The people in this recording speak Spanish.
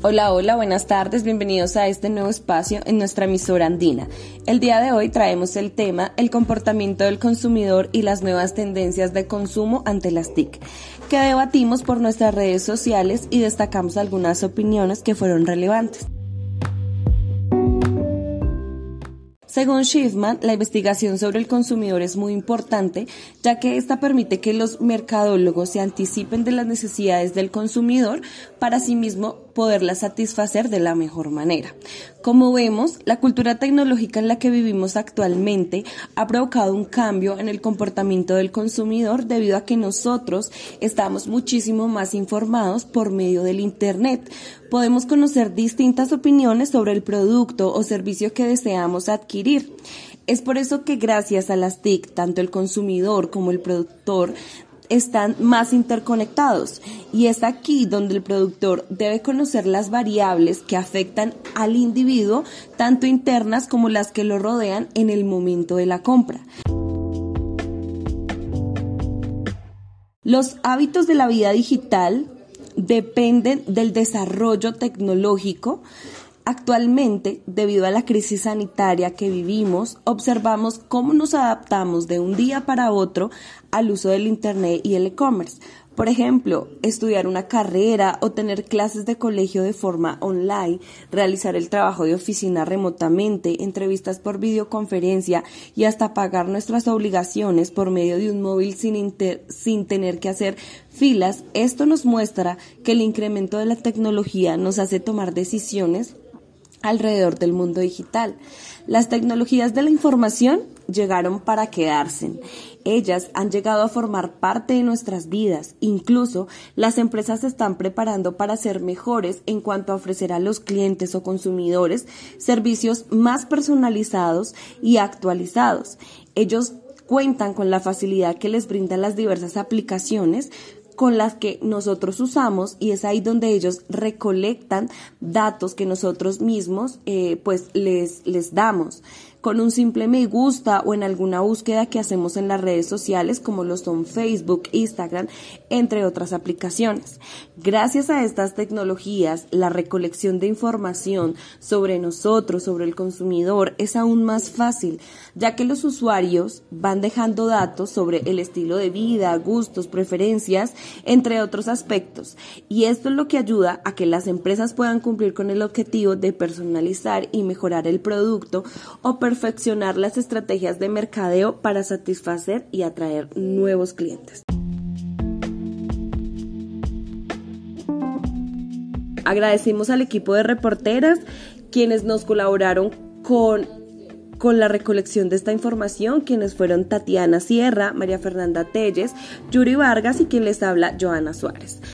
Hola, hola, buenas tardes, bienvenidos a este nuevo espacio en nuestra emisora andina. El día de hoy traemos el tema El comportamiento del consumidor y las nuevas tendencias de consumo ante las TIC, que debatimos por nuestras redes sociales y destacamos algunas opiniones que fueron relevantes. Según Schiffman, la investigación sobre el consumidor es muy importante, ya que esta permite que los mercadólogos se anticipen de las necesidades del consumidor para asimismo poderlas satisfacer de la mejor manera. Como vemos, la cultura tecnológica en la que vivimos actualmente ha provocado un cambio en el comportamiento del consumidor debido a que nosotros estamos muchísimo más informados por medio del Internet. Podemos conocer distintas opiniones sobre el producto o servicio que deseamos adquirir. Es por eso que gracias a las TIC, tanto el consumidor como el productor están más interconectados y es aquí donde el productor debe conocer las variables que afectan al individuo, tanto internas como las que lo rodean en el momento de la compra. Los hábitos de la vida digital dependen del desarrollo tecnológico Actualmente, debido a la crisis sanitaria que vivimos, observamos cómo nos adaptamos de un día para otro al uso del Internet y el e-commerce. Por ejemplo, estudiar una carrera o tener clases de colegio de forma online, realizar el trabajo de oficina remotamente, entrevistas por videoconferencia y hasta pagar nuestras obligaciones por medio de un móvil sin, sin tener que hacer filas. Esto nos muestra que el incremento de la tecnología nos hace tomar decisiones alrededor del mundo digital. Las tecnologías de la información llegaron para quedarse. Ellas han llegado a formar parte de nuestras vidas. Incluso las empresas se están preparando para ser mejores en cuanto a ofrecer a los clientes o consumidores servicios más personalizados y actualizados. Ellos cuentan con la facilidad que les brindan las diversas aplicaciones con las que nosotros usamos y es ahí donde ellos recolectan datos que nosotros mismos eh, pues les, les damos con un simple me gusta o en alguna búsqueda que hacemos en las redes sociales como lo son Facebook, Instagram, entre otras aplicaciones. Gracias a estas tecnologías, la recolección de información sobre nosotros, sobre el consumidor, es aún más fácil, ya que los usuarios van dejando datos sobre el estilo de vida, gustos, preferencias, entre otros aspectos. Y esto es lo que ayuda a que las empresas puedan cumplir con el objetivo de personalizar y mejorar el producto o perfeccionar las estrategias de mercadeo para satisfacer y atraer nuevos clientes. Agradecemos al equipo de reporteras quienes nos colaboraron con, con la recolección de esta información, quienes fueron Tatiana Sierra, María Fernanda Telles, Yuri Vargas y quien les habla Joana Suárez.